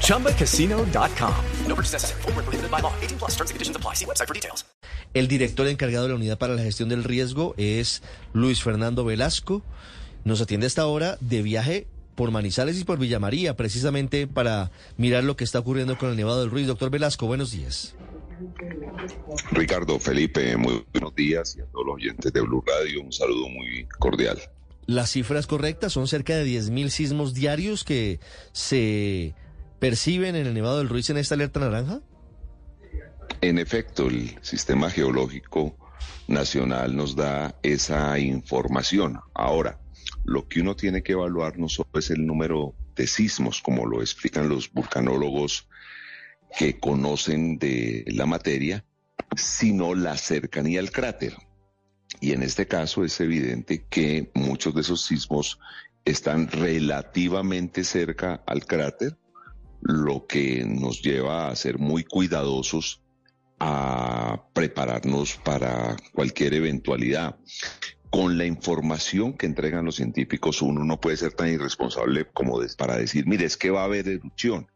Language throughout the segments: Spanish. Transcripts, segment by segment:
ChumbaCasino.com. No purchase necessary. Full prohibited by law. 18 plus terms and conditions apply. See website for details. El director encargado de la Unidad para la Gestión del Riesgo es Luis Fernando Velasco. Nos atiende hasta ahora de viaje por Manizales y por Villa María, precisamente para mirar lo que está ocurriendo con el Nevado del Ruiz. Doctor Velasco, buenos días. Ricardo, Felipe, muy buenos días y a todos los oyentes de Blue Radio un saludo muy cordial. Las cifras correctas son cerca de 10.000 sismos diarios que se perciben en el Nevado del Ruiz en esta alerta naranja. En efecto, el Sistema Geológico Nacional nos da esa información. Ahora, lo que uno tiene que evaluar no solo es el número de sismos, como lo explican los vulcanólogos que conocen de la materia, sino la cercanía al cráter. Y en este caso es evidente que muchos de esos sismos están relativamente cerca al cráter, lo que nos lleva a ser muy cuidadosos a prepararnos para cualquier eventualidad. Con la información que entregan los científicos, uno no puede ser tan irresponsable como para decir, mire, es que va a haber erupción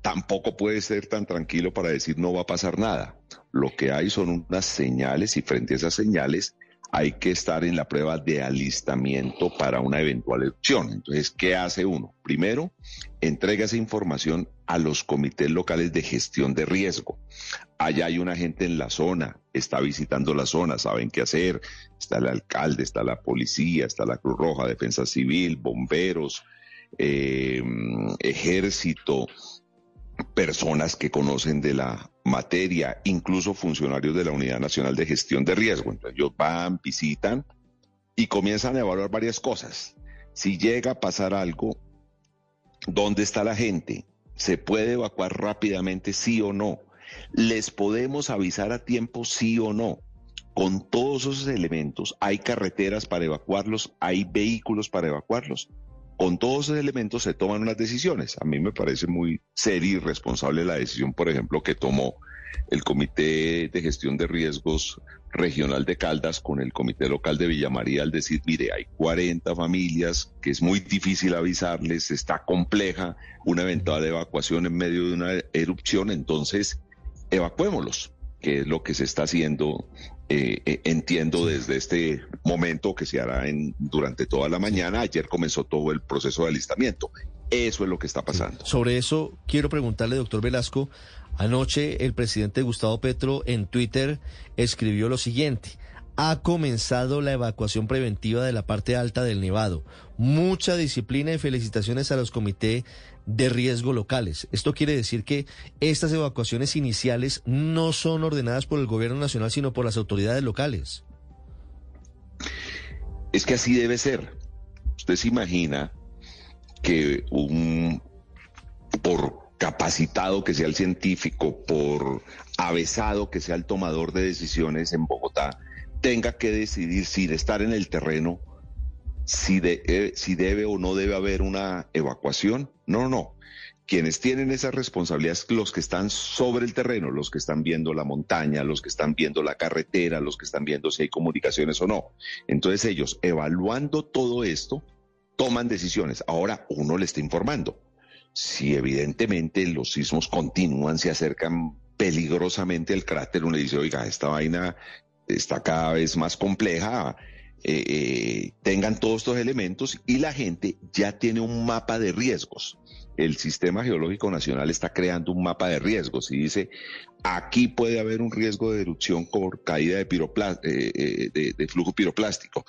tampoco puede ser tan tranquilo para decir no va a pasar nada. Lo que hay son unas señales y frente a esas señales hay que estar en la prueba de alistamiento para una eventual erupción. Entonces, ¿qué hace uno? Primero, entrega esa información a los comités locales de gestión de riesgo. Allá hay una gente en la zona, está visitando la zona, saben qué hacer. Está el alcalde, está la policía, está la Cruz Roja, Defensa Civil, bomberos, eh, ejército, personas que conocen de la materia, incluso funcionarios de la Unidad Nacional de Gestión de Riesgo. Entonces ellos van, visitan y comienzan a evaluar varias cosas. Si llega a pasar algo, ¿dónde está la gente? ¿Se puede evacuar rápidamente, sí o no? ¿Les podemos avisar a tiempo, sí o no? Con todos esos elementos, ¿hay carreteras para evacuarlos? ¿Hay vehículos para evacuarlos? Con todos esos elementos se toman unas decisiones. A mí me parece muy seria y responsable la decisión, por ejemplo, que tomó el Comité de Gestión de Riesgos Regional de Caldas con el Comité Local de Villa María al decir, mire, hay 40 familias que es muy difícil avisarles, está compleja una eventual evacuación en medio de una erupción, entonces evacuémoslos, que es lo que se está haciendo eh, eh, entiendo desde este momento que se hará en, durante toda la mañana. Ayer comenzó todo el proceso de alistamiento. Eso es lo que está pasando. Sobre eso quiero preguntarle, doctor Velasco. Anoche el presidente Gustavo Petro en Twitter escribió lo siguiente ha comenzado la evacuación preventiva de la parte alta del Nevado. Mucha disciplina y felicitaciones a los comités de riesgo locales. Esto quiere decir que estas evacuaciones iniciales no son ordenadas por el gobierno nacional, sino por las autoridades locales. Es que así debe ser. Usted se imagina que un por capacitado que sea el científico, por avesado que sea el tomador de decisiones en Bogotá, tenga que decidir si estar en el terreno, si, de, eh, si debe o no debe haber una evacuación. No, no. Quienes tienen esa responsabilidad es los que están sobre el terreno, los que están viendo la montaña, los que están viendo la carretera, los que están viendo si hay comunicaciones o no. Entonces ellos, evaluando todo esto, toman decisiones. Ahora uno le está informando. Si evidentemente los sismos continúan, se acercan peligrosamente al cráter, uno le dice, oiga, esta vaina está cada vez más compleja, eh, eh, tengan todos estos elementos y la gente ya tiene un mapa de riesgos. El Sistema Geológico Nacional está creando un mapa de riesgos y dice, aquí puede haber un riesgo de erupción por caída de, eh, de, flujo piroplástico.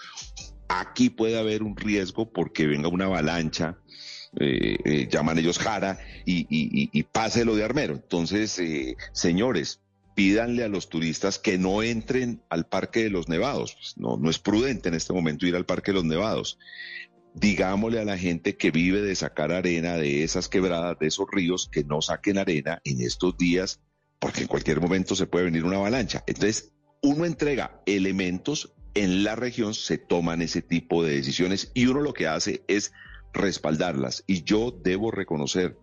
Aquí puede haber un riesgo porque venga una avalancha, llaman ellos Jara, y, y, lo de Armero. Entonces, señores, pídanle a los turistas que no entren al Parque de los Nevados. Pues, no, no es prudente en este momento ir al Parque de los Nevados. Digámosle a la gente que vive de sacar arena de esas quebradas, de esos ríos, que no saquen arena en estos días, porque en cualquier momento se puede venir una avalancha. Entonces, uno entrega elementos en la región, se toman ese tipo de decisiones y uno lo que hace es respaldarlas. Y yo debo reconocer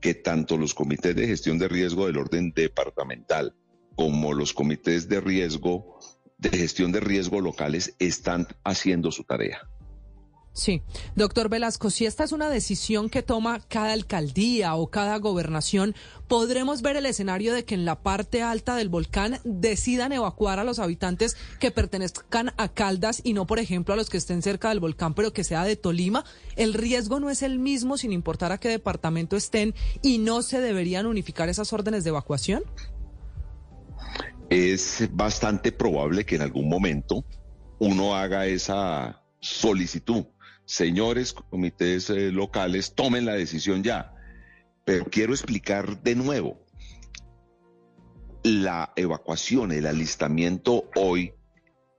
que tanto los comités de gestión de riesgo del orden departamental como los comités de riesgo de gestión de riesgo locales están haciendo su tarea. Sí, doctor Velasco, si esta es una decisión que toma cada alcaldía o cada gobernación, ¿podremos ver el escenario de que en la parte alta del volcán decidan evacuar a los habitantes que pertenezcan a Caldas y no, por ejemplo, a los que estén cerca del volcán, pero que sea de Tolima? ¿El riesgo no es el mismo sin importar a qué departamento estén y no se deberían unificar esas órdenes de evacuación? Es bastante probable que en algún momento uno haga esa solicitud señores comités eh, locales, tomen la decisión ya. Pero quiero explicar de nuevo, la evacuación, el alistamiento hoy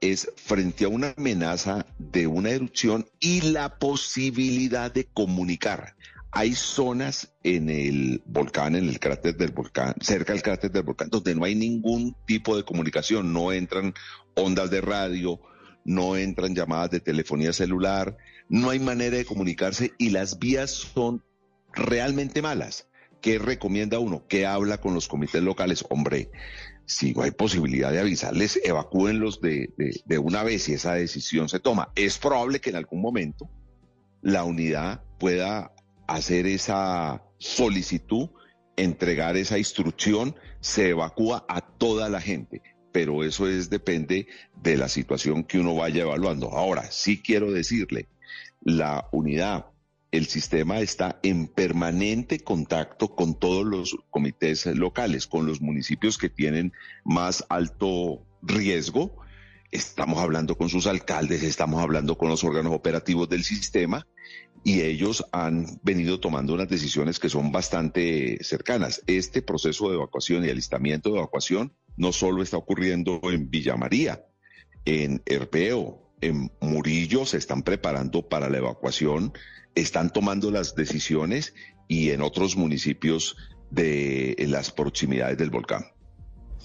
es frente a una amenaza de una erupción y la posibilidad de comunicar. Hay zonas en el volcán, en el cráter del volcán, cerca del cráter del volcán, donde no hay ningún tipo de comunicación, no entran ondas de radio, no entran llamadas de telefonía celular, no hay manera de comunicarse y las vías son realmente malas. ¿Qué recomienda uno? ¿Qué habla con los comités locales? Hombre, si no hay posibilidad de avisarles, evacúenlos de, de, una vez y esa decisión se toma. Es probable que en algún momento la unidad pueda hacer esa solicitud, entregar esa instrucción, se evacúa a toda la gente pero eso es depende de la situación que uno vaya evaluando. Ahora, sí quiero decirle, la unidad, el sistema está en permanente contacto con todos los comités locales, con los municipios que tienen más alto riesgo. Estamos hablando con sus alcaldes, estamos hablando con los órganos operativos del sistema y ellos han venido tomando unas decisiones que son bastante cercanas. Este proceso de evacuación y alistamiento de evacuación no solo está ocurriendo en Villa María, en Herpeo, en Murillo se están preparando para la evacuación, están tomando las decisiones y en otros municipios de las proximidades del volcán.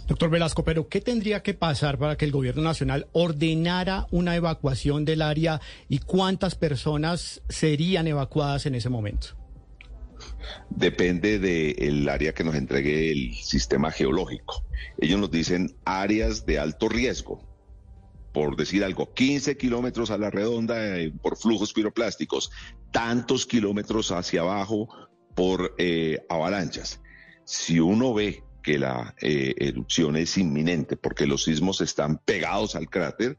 Doctor Velasco, pero ¿qué tendría que pasar para que el gobierno nacional ordenara una evacuación del área y cuántas personas serían evacuadas en ese momento? Depende del área que nos entregue el sistema geológico. Ellos nos dicen áreas de alto riesgo por decir algo, 15 kilómetros a la redonda eh, por flujos piroplásticos, tantos kilómetros hacia abajo por eh, avalanchas. Si uno ve que la eh, erupción es inminente porque los sismos están pegados al cráter,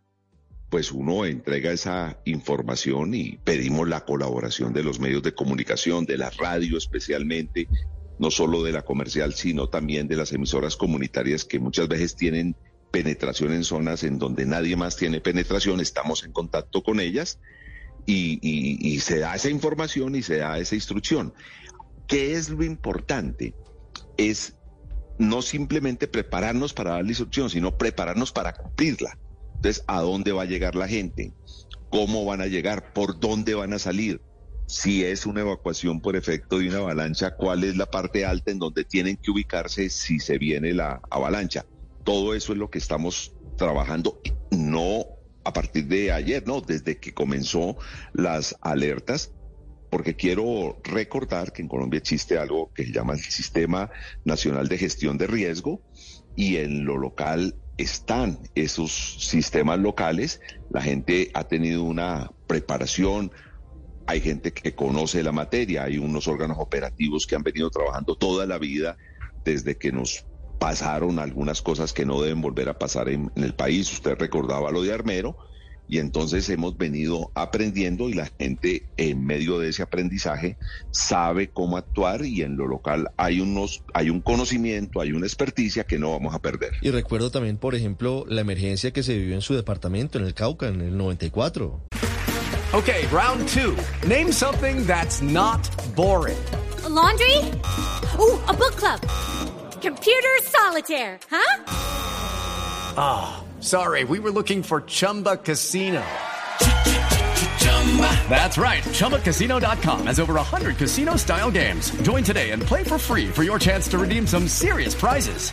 pues uno entrega esa información y pedimos la colaboración de los medios de comunicación, de la radio especialmente, no solo de la comercial, sino también de las emisoras comunitarias que muchas veces tienen penetración en zonas en donde nadie más tiene penetración, estamos en contacto con ellas y, se da esa información y se da esa instrucción. ¿Qué es lo importante? Es no simplemente prepararnos para dar la instrucción, sino prepararnos para cumplirla. Entonces, ¿a dónde va a llegar la gente? ¿Cómo van a llegar? ¿Por dónde van a salir? Si es una evacuación por efecto de una avalancha, ¿cuál es la parte alta en donde tienen que ubicarse si se viene la avalancha? Todo eso es lo que estamos trabajando, no a partir de ayer, no, desde que comenzó las alertas, porque quiero recordar que en Colombia existe algo que se llama el Sistema Nacional de Gestión de Riesgo y en lo local están esos sistemas locales, la gente ha tenido una preparación, hay gente que conoce la materia, hay unos órganos operativos que han venido trabajando toda la vida desde que nos pasaron algunas cosas que no deben volver a pasar en, el país. Usted recordaba lo de Armero y entonces hemos venido aprendiendo y la gente en medio de ese aprendizaje sabe cómo actuar y en lo local hay unos hay un conocimiento, hay una experticia que no vamos a perder. Y recuerdo también, por ejemplo, la emergencia que se vivió en su departamento en el Cauca en el 94. Okay, round two. Name something that's not boring. laundry? Uh, a book club. Computer solitaire, huh? Ah, oh, sorry, we were looking for Chumba Casino. That's right. ChumbaCasino.com has over 100 casino style games. Join today and play for free for your chance to redeem some serious prizes.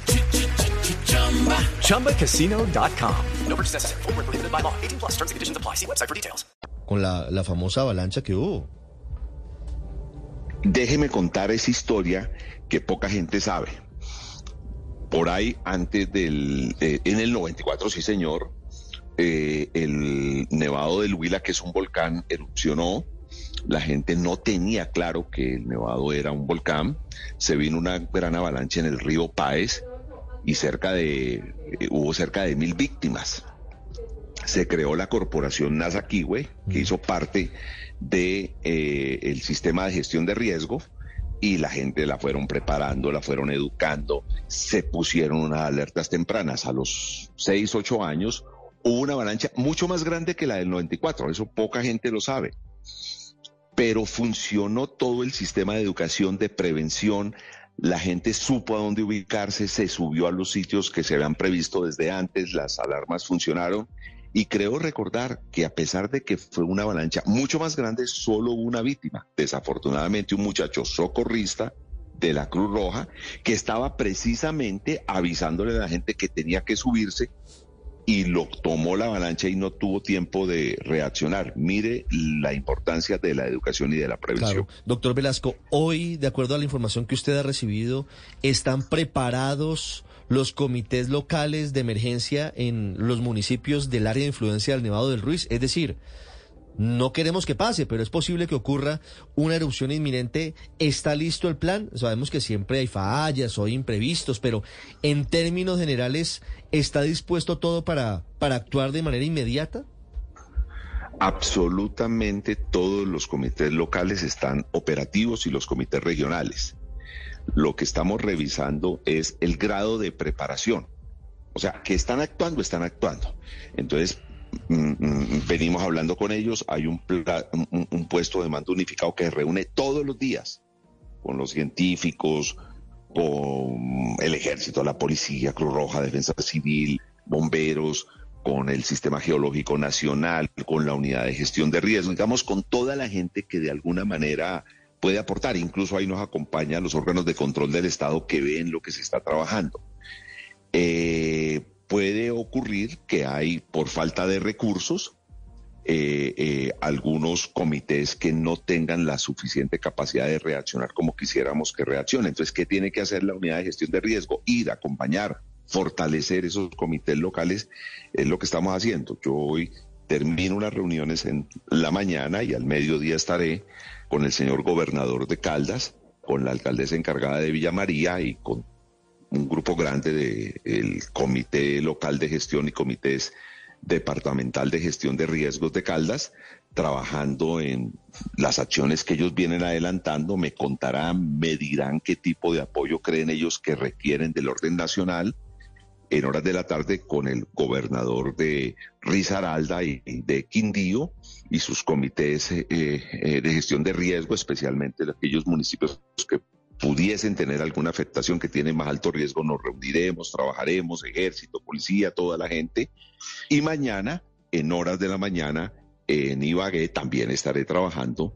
ChumbaCasino.com. No purchase necessary. Void where prohibited by law. 18 plus terms and conditions apply. See website for details. Con la, la famosa avalancha que hubo. Déjeme contar esa historia que poca gente sabe. Por ahí, antes del, eh, en el 94, sí señor, eh, el nevado del Huila, que es un volcán, erupcionó. La gente no tenía claro que el nevado era un volcán. Se vino una gran avalancha en el río Páez y cerca de, eh, hubo cerca de mil víctimas. Se creó la corporación NASA Kiwe, que hizo parte de eh, el sistema de gestión de riesgo y la gente la fueron preparando, la fueron educando, se pusieron unas alertas tempranas. A los 6, 8 años hubo una avalancha mucho más grande que la del 94, eso poca gente lo sabe. Pero funcionó todo el sistema de educación, de prevención, la gente supo a dónde ubicarse, se subió a los sitios que se habían previsto desde antes, las alarmas funcionaron y creo recordar que a pesar de que fue una avalancha mucho más grande, solo una víctima. Desafortunadamente un muchacho socorrista de la Cruz Roja que estaba precisamente avisándole a la gente que tenía que subirse y lo tomó la avalancha y no tuvo tiempo de reaccionar. Mire la importancia de la educación y de la prevención. Doctor Velasco, hoy, de acuerdo a la información que usted ha recibido, ¿están preparados los comités locales de emergencia en los municipios del área de influencia del Nevado del Ruiz? Es decir, no queremos que pase, pero es posible que ocurra una erupción inminente. ¿Está listo el plan? Sabemos que siempre hay fallas o imprevistos, pero en términos generales, ¿está dispuesto todo para, para actuar de manera inmediata? Absolutamente todos los comités locales están operativos y los comités regionales. Lo que estamos revisando es el grado de preparación. O sea, que están actuando, están actuando. Entonces, venimos hablando con ellos, hay un, un, puesto de mando unificado que reúne todos los días con los científicos, con el ejército, la policía, Cruz Roja, Defensa Civil, bomberos, con el Sistema Geológico Nacional, con la Unidad de Gestión de Riesgo, digamos, con toda la gente que de alguna manera puede aportar. Incluso ahí nos acompañan los órganos de control del Estado que ven lo que se está trabajando. Eh, puede ocurrir que hay, por falta de recursos, eh, eh, algunos comités que no tengan la suficiente capacidad de reaccionar como quisiéramos que reaccionen. Entonces, ¿qué tiene que hacer la unidad de gestión de riesgo? Ir, acompañar, fortalecer esos comités locales, es lo que estamos haciendo. Yo hoy termino unas reuniones en la mañana y al mediodía estaré con el señor gobernador de Caldas, con la alcaldesa encargada de Villa María y con un grupo grande del Comité Local de Gestión y Comités Departamental de Gestión de Riesgos de Caldas, trabajando en las acciones que ellos vienen adelantando, me contarán, me dirán qué tipo de apoyo creen ellos que requieren del orden nacional en horas de la tarde con el gobernador de Risaralda y de Quindío y sus comités eh, eh, de gestión de riesgo, especialmente de aquellos municipios que pudiesen tener alguna afectación que tienen más alto riesgo, nos reuniremos, trabajaremos, ejército, policía, toda la gente. Y mañana, en horas de la mañana, en Ibagué también estaré trabajando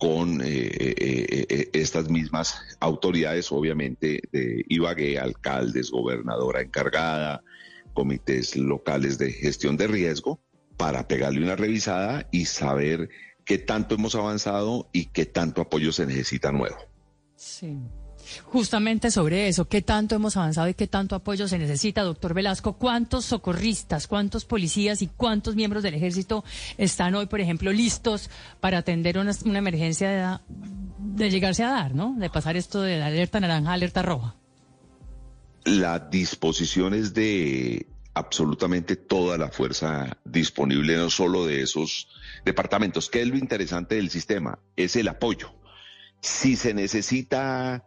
con eh, eh, eh, estas mismas autoridades, obviamente, de Ibagué, alcaldes, gobernadora encargada, comités locales de gestión de riesgo, para pegarle una revisada y saber qué tanto hemos avanzado y qué tanto apoyo se necesita nuevo. Sí. Justamente sobre eso, ¿qué tanto hemos avanzado y qué tanto apoyo se necesita, doctor Velasco? ¿Cuántos socorristas, cuántos policías y cuántos miembros del ejército están hoy, por ejemplo, listos para atender una, emergencia de, de, llegarse a dar, ¿no? De pasar esto de la alerta naranja a alerta roja. La disposición es de absolutamente toda la fuerza disponible, no solo de esos departamentos. ¿Qué es lo interesante del sistema? Es el apoyo si se necesita,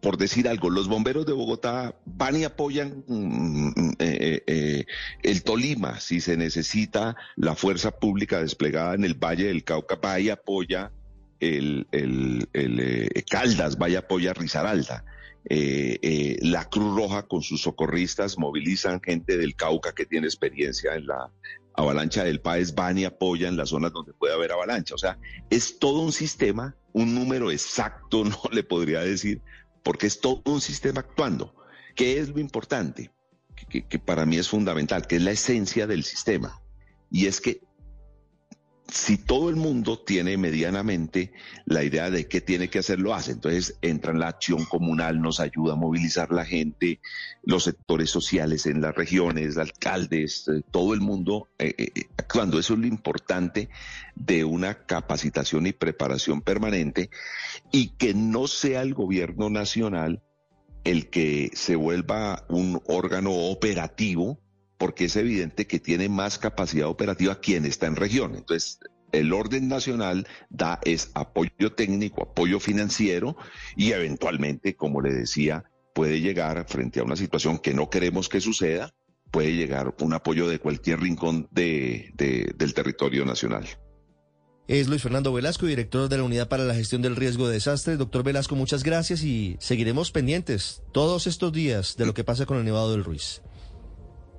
por decir algo, los bomberos de Bogotá van y apoyan mm, eh, eh, el Tolima, si se necesita la fuerza pública desplegada en el Valle del Cauca, va y apoya el, el, el eh, Caldas, vaya apoya Risaralda. Eh, eh, la Cruz Roja con sus socorristas movilizan gente del Cauca que tiene experiencia en la avalancha del país, van y apoyan las zonas donde puede haber avalancha. O sea, es todo un sistema, un número exacto no le podría decir, porque es todo un sistema actuando. ¿Qué es lo importante? que para mí es fundamental, que es la esencia del sistema. Y es que si todo el mundo tiene medianamente la idea de qué tiene que hacer, lo hace. Entonces entra en la acción comunal, nos ayuda a movilizar la gente, los sectores sociales en las regiones, alcaldes, eh, todo el mundo eh, eh, actuando. Eso es lo importante de una capacitación y preparación permanente y que no sea el gobierno nacional el que se vuelva un órgano operativo porque es evidente que tiene más capacidad operativa quien está en región. Entonces, el orden nacional da es apoyo técnico, apoyo financiero y eventualmente, como le decía, puede llegar frente a una situación que no queremos que suceda, puede llegar un apoyo de cualquier rincón de, del territorio nacional. Es Luis Fernando Velasco, director de la Unidad para la Gestión del Riesgo de Desastres. Doctor Velasco, muchas gracias y seguiremos pendientes todos estos días de lo que pasa con el Nevado del Ruiz.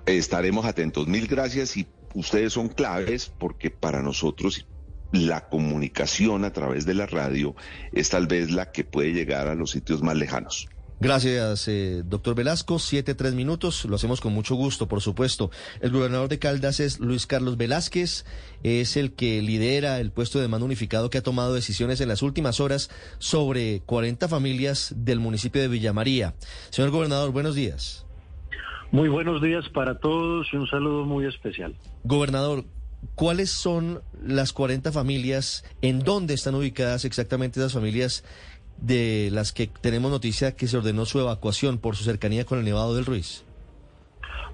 Estaremos atentos. Mil gracias y ustedes son claves porque para nosotros la comunicación a través de la radio es tal vez la que puede llegar a los sitios más lejanos. Gracias, eh, doctor Velasco. Siete, tres minutos. Lo hacemos con mucho gusto, por supuesto. El gobernador de Caldas es Luis Carlos Velázquez. Es el que lidera el puesto de mando unificado que ha tomado decisiones en las últimas horas sobre 40 familias del municipio de Villamaría. Señor gobernador, buenos días. Muy buenos días para todos y un saludo muy especial. Gobernador, ¿cuáles son las 40 familias? ¿En dónde están ubicadas exactamente esas familias de las que tenemos noticia que se ordenó su evacuación por su cercanía con el Nevado del Ruiz?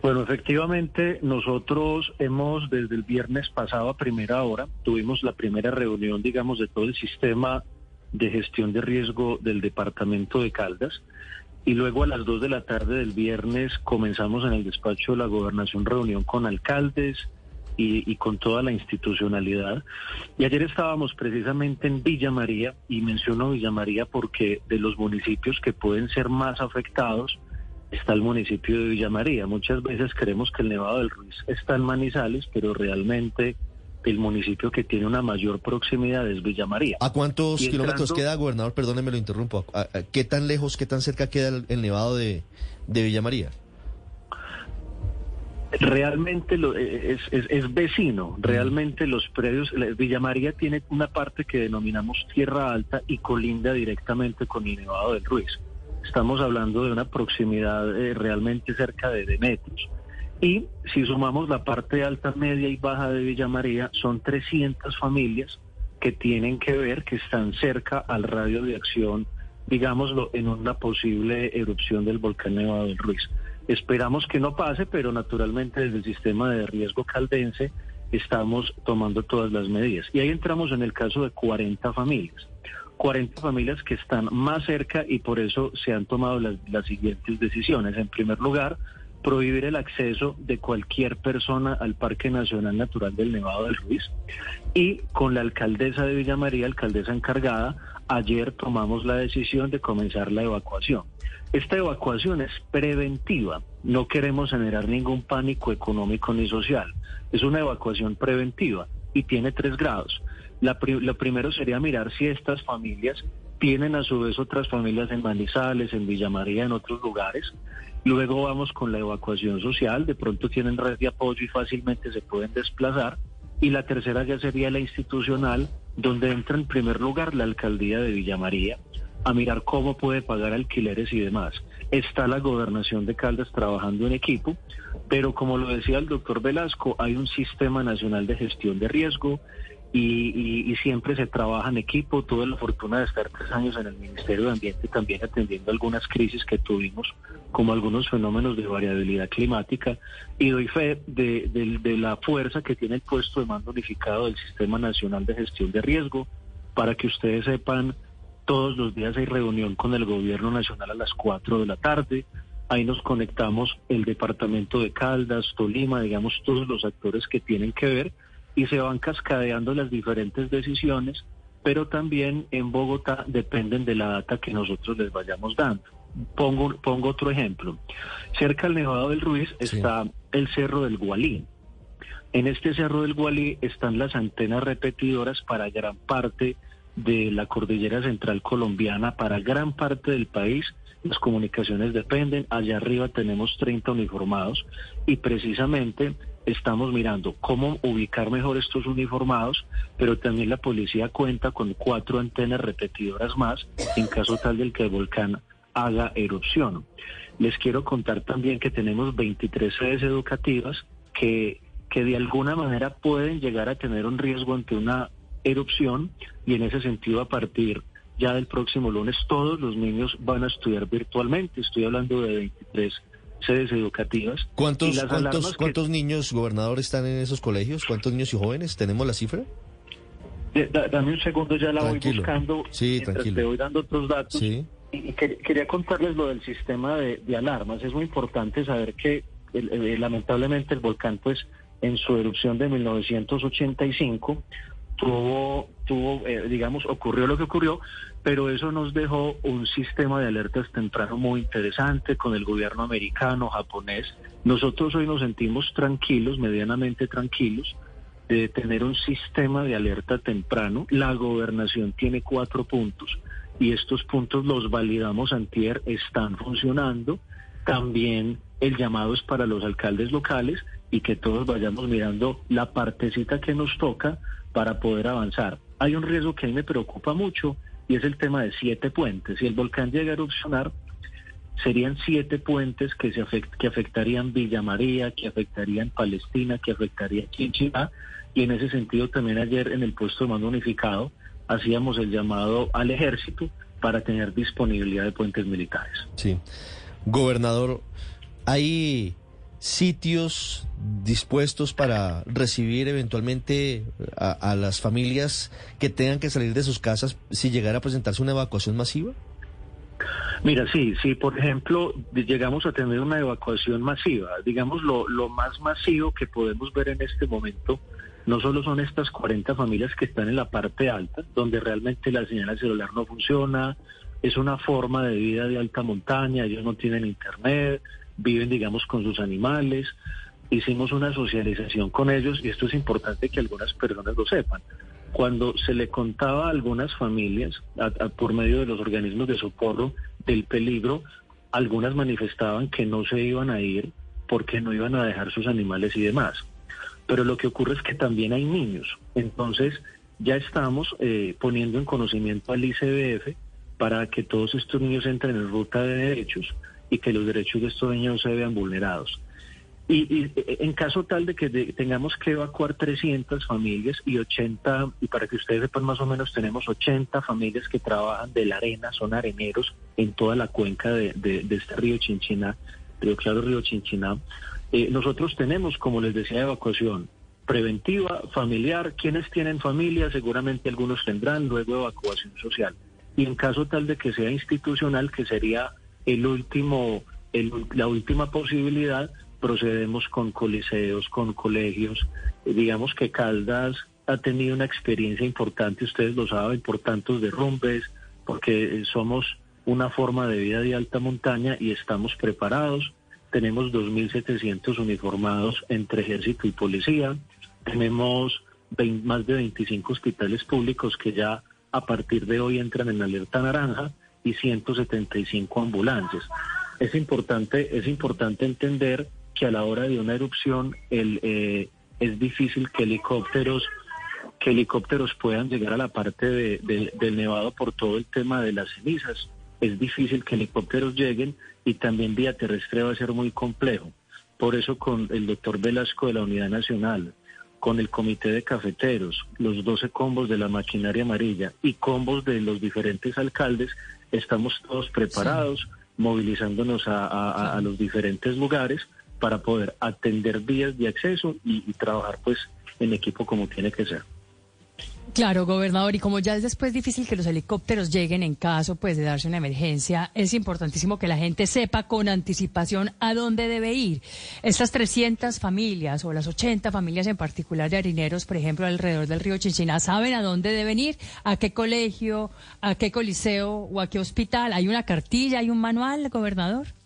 Bueno, efectivamente, nosotros hemos desde el viernes pasado a primera hora, tuvimos la primera reunión, digamos, de todo el sistema de gestión de riesgo del departamento de Caldas y luego a las 2 de la tarde del viernes comenzamos en el despacho de la gobernación reunión con alcaldes y, con toda la institucionalidad. Y ayer estábamos precisamente en Villa María y menciono Villa María porque de los municipios que pueden ser más afectados está el municipio de Villa María. Muchas veces creemos que el Nevado del Ruiz está en Manizales, pero realmente el municipio que tiene una mayor proximidad es Villa María. ¿A cuántos kilómetros queda, gobernador? Perdóneme, lo interrumpo. ¿Qué tan lejos, qué tan cerca queda el, nevado de, de, Villa María? Realmente lo, eh, es, es, vecino, mm. realmente los predios, Villa María tiene una parte que denominamos Tierra Alta y colinda directamente con el Nevado del Ruiz. Estamos hablando de una proximidad eh, realmente cerca de, de metros. Y si sumamos la parte alta, media y baja de Villa María, son 300 familias que tienen que ver, que están cerca al radio de acción, digámoslo, en una posible erupción del volcán Nevado del Ruiz. Esperamos que no pase, pero naturalmente desde el sistema de riesgo caldense estamos tomando todas las medidas. Y ahí entramos en el caso de 40 familias. 40 familias que están más cerca y por eso se han tomado las, las siguientes decisiones. En primer lugar, prohibir el acceso de cualquier persona al Parque Nacional Natural del Nevado del Ruiz. Y con la alcaldesa de Villa María, alcaldesa encargada, ayer tomamos la decisión de comenzar la evacuación. Esta evacuación es preventiva, no queremos generar ningún pánico económico ni social. Es una evacuación preventiva y tiene tres grados. lo primero sería mirar si estas familias tienen a su vez otras familias en Manizales, en Villa María, en otros lugares. Luego vamos con la evacuación social, de pronto tienen red de apoyo y fácilmente se pueden desplazar. Y la tercera ya sería la institucional, donde entra en primer lugar la alcaldía de Villa María a mirar cómo puede pagar alquileres y demás. Está la gobernación de Caldas trabajando en equipo, pero como lo decía el doctor Velasco, hay un sistema nacional de gestión de riesgo, y, siempre se trabaja en equipo. Tuve la fortuna de estar tres años en el Ministerio de Ambiente también atendiendo algunas crisis que tuvimos, como algunos fenómenos de variabilidad climática, y doy fe de, la fuerza que tiene el puesto de mando unificado del Sistema Nacional de Gestión de Riesgo. Para que ustedes sepan, todos los días hay reunión con el Gobierno Nacional a las 4 de la tarde. Ahí nos conectamos el Departamento de Caldas, Tolima, digamos, todos los actores que tienen que ver y se van cascadeando las diferentes decisiones, pero también en Bogotá dependen de la data que nosotros les vayamos dando. Pongo, pongo otro ejemplo. Cerca del Nevado del Ruiz está el Cerro del Gualí. En este Cerro del Gualí están las antenas repetidoras para gran parte de la cordillera central colombiana, para gran parte del país las comunicaciones dependen, allá arriba tenemos 30 uniformados y precisamente estamos mirando cómo ubicar mejor estos uniformados, pero también la policía cuenta con cuatro antenas repetidoras más en caso tal del que el volcán haga erupción. Les quiero contar también que tenemos 23 sedes educativas que, que de alguna manera pueden llegar a tener un riesgo ante una erupción y en ese sentido a partir ya del próximo lunes todos los niños van a estudiar virtualmente. Estoy hablando de 23 sedes educativas. ¿Cuántos, cuántos, cuántos niños, gobernador, están en esos colegios? ¿Cuántos niños y jóvenes? ¿Tenemos la cifra? dame un segundo, ya la voy buscando. Sí, tranquilo. Te voy dando otros datos. Sí. Y, quería contarles lo del sistema de, alarmas. Es muy importante saber que lamentablemente el volcán, pues, en su erupción de 1985, tuvo, tuvo eh, digamos, ocurrió lo que ocurrió, pero eso nos dejó un sistema de alertas temprano muy interesante con el gobierno americano, japonés. Nosotros hoy nos sentimos tranquilos, medianamente tranquilos, de tener un sistema de alerta temprano. La gobernación tiene cuatro puntos y estos puntos los validamos antier, están funcionando. También el llamado es para los alcaldes locales y que todos vayamos mirando la partecita que nos toca para poder avanzar. Hay un riesgo que a mí me preocupa mucho y es el tema de siete puentes. Si el volcán llega a erupcionar, serían siete puentes que, se que afectarían Villa María, que afectarían Palestina, que afectaría Chinchina. Y en ese sentido también ayer en el puesto de mando unificado hacíamos el llamado al ejército para tener disponibilidad de puentes militares. Sí. Gobernador, hay sitios dispuestos para recibir eventualmente a, las familias que tengan que salir de sus casas si llegara a presentarse una evacuación masiva? Mira, sí, sí, por ejemplo, llegamos a tener una evacuación masiva, digamos, lo, lo más masivo que podemos ver en este momento, no solo son estas 40 familias que están en la parte alta, donde realmente la señal celular no funciona, es una forma de vida de alta montaña, ellos no tienen internet, viven, digamos, con sus animales. Hicimos una socialización con ellos y esto es importante que algunas personas lo sepan. Cuando se le contaba a algunas familias, por medio de los organismos de socorro, del peligro, algunas manifestaban que no se iban a ir porque no iban a dejar sus animales y demás. Pero lo que ocurre es que también hay niños. Entonces, ya estamos eh, poniendo en conocimiento al ICBF para que todos estos niños entren en ruta de derechos y que los derechos de estos niños se vean vulnerados. Y, en caso tal de que tengamos que evacuar 300 familias y 80, y para que ustedes sepan más o menos, tenemos 80 familias que trabajan de la arena, son areneros en toda la cuenca de, este río Chinchiná, río Claro, río Chinchiná. Eh, nosotros tenemos, como les decía, evacuación preventiva, familiar. Quienes tienen familia, seguramente algunos tendrán, luego evacuación social. Y en caso tal de que sea institucional, que sería el último, la última posibilidad, procedemos con coliseos, con colegios. Eh, digamos que Caldas ha tenido una experiencia importante, ustedes lo saben, por tantos derrumbes, porque eh, somos una forma de vida de alta montaña y estamos preparados. Tenemos 2.700 uniformados entre ejército y policía. Tenemos más de 25 hospitales públicos que ya a partir de hoy entran en alerta naranja y 175 ambulancias. Es importante, es importante entender que a la hora de una erupción el, eh, es difícil que helicópteros que helicópteros puedan llegar a la parte de, del nevado por todo el tema de las cenizas. Es difícil que helicópteros lleguen y también vía terrestre va a ser muy complejo. Por eso con el doctor Velasco de la Unidad Nacional, con el Comité de Cafeteros, los 12 combos de la maquinaria amarilla y combos de los diferentes alcaldes, estamos todos preparados, movilizándonos a, los diferentes lugares para poder atender vías de acceso y, y trabajar pues en equipo como tiene que ser. Claro, gobernador, y como ya es después difícil que los helicópteros lleguen en caso pues de darse una emergencia, es importantísimo que la gente sepa con anticipación a dónde debe ir. Estas 300 familias o las 80 familias en particular de harineros, por ejemplo, alrededor del río Chinchiná, ¿saben a dónde deben ir? ¿A qué colegio, a qué coliseo o a qué hospital? ¿Hay una cartilla, hay un manual, gobernador?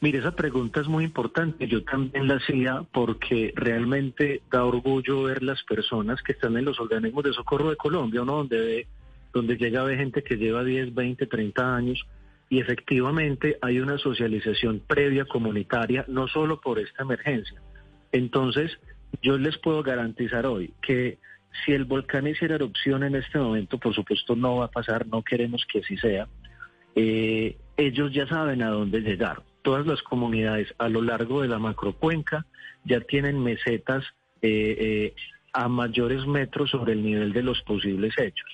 Mire, esa pregunta es muy importante. Yo también la hacía porque realmente da orgullo ver las personas que están en los organismos de socorro de Colombia, ¿no? donde, donde llega a ver gente que lleva 10, 20, 30 años y efectivamente hay una socialización previa comunitaria, no solo por esta emergencia. Entonces, yo les puedo garantizar hoy que si el volcán hiciera erupción en este momento, por supuesto no va a pasar, no queremos que así sea, eh, ellos ya saben a dónde llegar. Todas las comunidades a lo largo de la macrocuenca ya tienen mesetas eh, eh, a mayores metros sobre el nivel de los posibles hechos.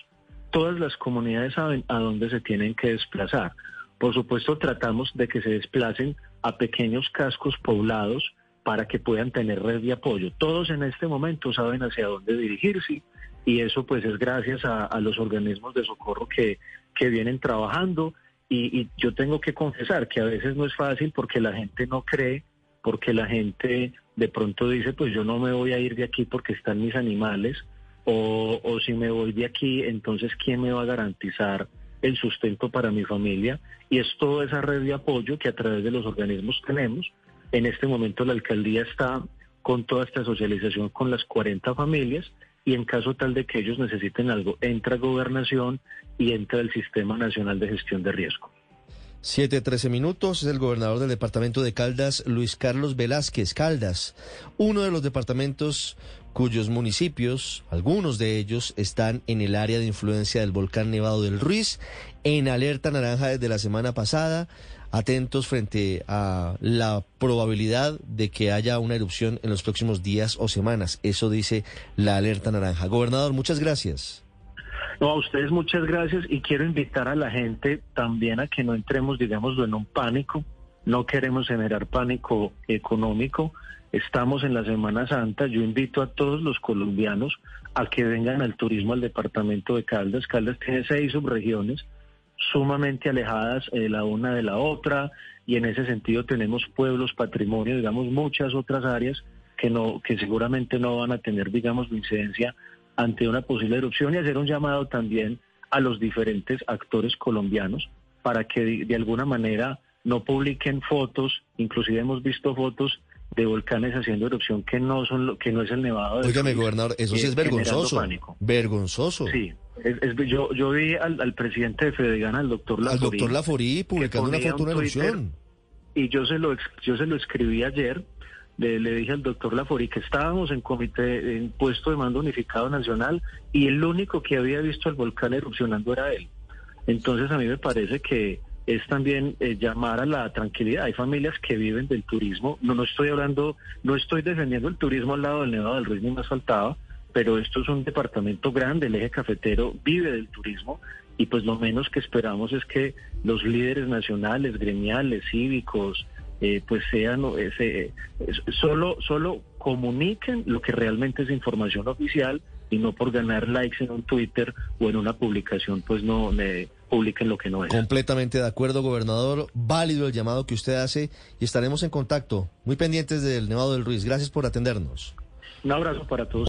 Todas las comunidades saben a dónde se tienen que desplazar. Por supuesto, tratamos de que se desplacen a pequeños cascos poblados para que puedan tener red de apoyo. Todos en este momento saben hacia dónde dirigirse y eso pues es gracias a, los organismos de socorro que, que vienen trabajando y, yo tengo que confesar que a veces no es fácil porque la gente no cree, porque la gente de pronto dice pues yo no me voy a ir de aquí porque están mis animales o, o si me voy de aquí entonces ¿quién me va a garantizar el sustento para mi familia? Y es toda esa red de apoyo que a través de los organismos tenemos en este momento la alcaldía está con toda esta socialización con las 40 familias y en caso tal de que ellos necesiten algo, entra gobernación y entra el Sistema Nacional de Gestión de Riesgo. Siete, trece minutos, es el gobernador del departamento de Caldas, Luis Carlos Velázquez Caldas, uno de los departamentos cuyos municipios, algunos de ellos, están en el área de influencia del volcán Nevado del Ruiz, en alerta naranja desde la semana pasada atentos frente a la probabilidad de que haya una erupción en los próximos días o semanas. Eso dice la alerta naranja. Gobernador, muchas gracias. No, a ustedes muchas gracias y quiero invitar a la gente también a que no entremos, digamos, en un pánico. No queremos generar pánico económico. Estamos en la Semana Santa. Yo invito a todos los colombianos a que vengan al turismo al departamento de Caldas. Caldas tiene seis subregiones sumamente alejadas eh, la una de la otra y en ese sentido tenemos pueblos, patrimonio, digamos muchas otras áreas que no que seguramente no van a tener digamos incidencia ante una posible erupción y hacer un llamado también a los diferentes actores colombianos para que de alguna manera no publiquen fotos, inclusive hemos visto fotos de volcanes haciendo erupción que no son lo, que no es el nevado. De Óigame, gobernador, eso sí es vergonzoso. Vergonzoso. Sí, yo, yo vi al, presidente de Fedegana, al doctor Laforí. Al doctor Laforí publicando una foto una erupción. Y yo se lo yo se lo escribí ayer. Le, le, dije al doctor Laforí que estábamos en comité, en puesto de mando unificado nacional, y el único que había visto el volcán erupcionando era él. Entonces a mí me parece que es también eh, llamar a la tranquilidad. Hay familias que viven del turismo. No, no estoy hablando, no estoy defendiendo el turismo al lado del Nevado del Ruiz ni más faltaba, pero esto es un departamento grande, el eje cafetero vive del turismo y pues lo menos que esperamos es que los líderes nacionales, gremiales, cívicos, eh, pues sean, eh, solo, solo comuniquen lo que realmente es información oficial y no por ganar likes en un Twitter o en una publicación, pues no me publiquen lo que no es. Completamente de acuerdo, gobernador. Válido el llamado que usted hace y estaremos en contacto, muy pendientes del Nevado del Ruiz. Gracias por atendernos. Un abrazo para todos.